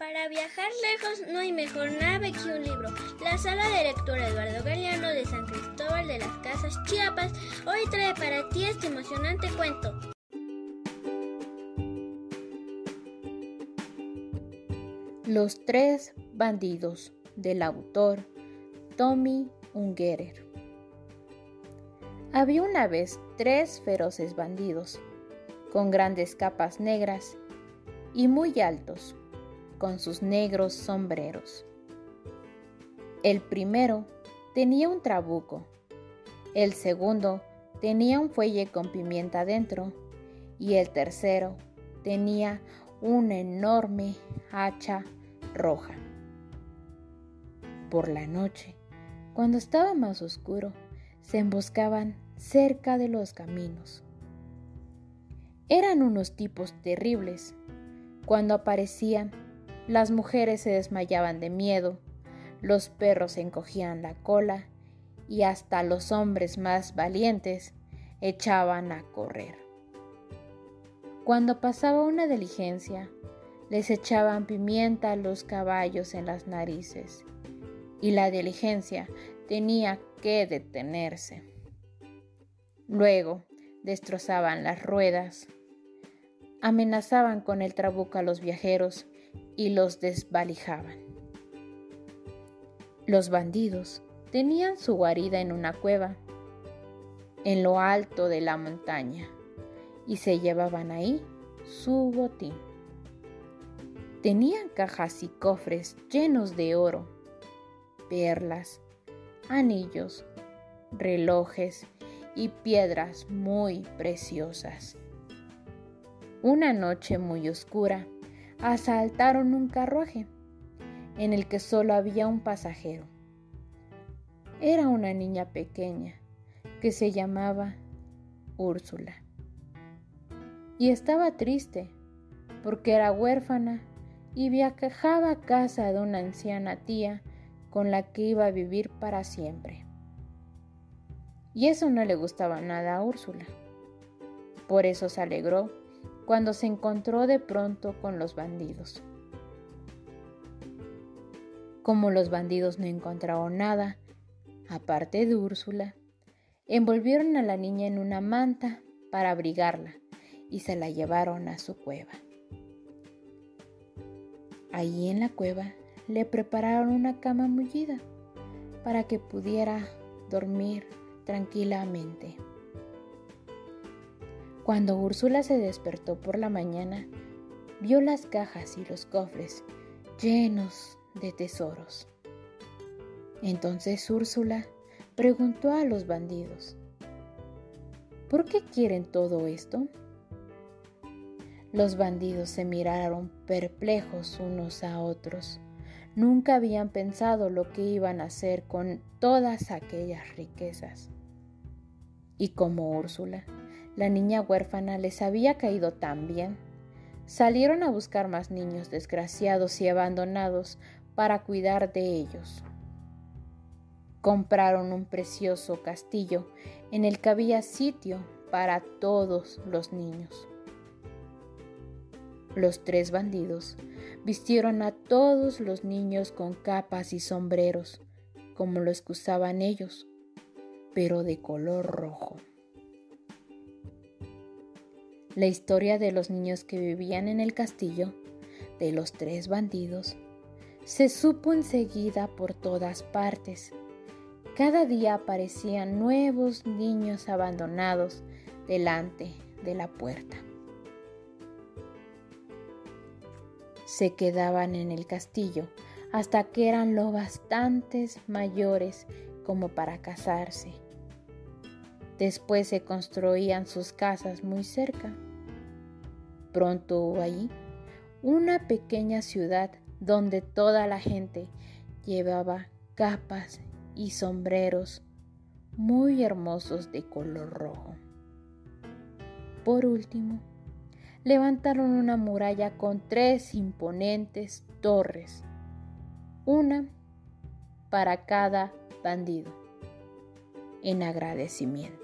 Para viajar lejos no hay mejor nave que un libro. La sala de lectura Eduardo Galeano de San Cristóbal de las Casas Chiapas hoy trae para ti este emocionante cuento. Los tres bandidos del autor Tommy Ungerer. Había una vez tres feroces bandidos, con grandes capas negras y muy altos con sus negros sombreros. El primero tenía un trabuco, el segundo tenía un fuelle con pimienta dentro y el tercero tenía una enorme hacha roja. Por la noche, cuando estaba más oscuro, se emboscaban cerca de los caminos. Eran unos tipos terribles. Cuando aparecían, las mujeres se desmayaban de miedo, los perros encogían la cola y hasta los hombres más valientes echaban a correr. Cuando pasaba una diligencia, les echaban pimienta a los caballos en las narices y la diligencia tenía que detenerse. Luego destrozaban las ruedas, amenazaban con el trabuco a los viajeros y los desvalijaban. Los bandidos tenían su guarida en una cueva, en lo alto de la montaña, y se llevaban ahí su botín. Tenían cajas y cofres llenos de oro, perlas, anillos, relojes y piedras muy preciosas. Una noche muy oscura, asaltaron un carruaje en el que solo había un pasajero. Era una niña pequeña que se llamaba Úrsula. Y estaba triste porque era huérfana y viajaba a casa de una anciana tía con la que iba a vivir para siempre. Y eso no le gustaba nada a Úrsula. Por eso se alegró cuando se encontró de pronto con los bandidos. Como los bandidos no encontraron nada, aparte de Úrsula, envolvieron a la niña en una manta para abrigarla y se la llevaron a su cueva. Allí en la cueva le prepararon una cama mullida para que pudiera dormir tranquilamente. Cuando Úrsula se despertó por la mañana, vio las cajas y los cofres llenos de tesoros. Entonces Úrsula preguntó a los bandidos, ¿por qué quieren todo esto? Los bandidos se miraron perplejos unos a otros. Nunca habían pensado lo que iban a hacer con todas aquellas riquezas. Y como Úrsula la niña huérfana les había caído tan bien. Salieron a buscar más niños desgraciados y abandonados para cuidar de ellos. Compraron un precioso castillo en el que había sitio para todos los niños. Los tres bandidos vistieron a todos los niños con capas y sombreros, como los que usaban ellos, pero de color rojo. La historia de los niños que vivían en el castillo, de los tres bandidos, se supo enseguida por todas partes. Cada día aparecían nuevos niños abandonados delante de la puerta. Se quedaban en el castillo hasta que eran lo bastantes mayores como para casarse Después se construían sus casas muy cerca. Pronto hubo allí una pequeña ciudad donde toda la gente llevaba capas y sombreros muy hermosos de color rojo. Por último, levantaron una muralla con tres imponentes torres, una para cada bandido, en agradecimiento.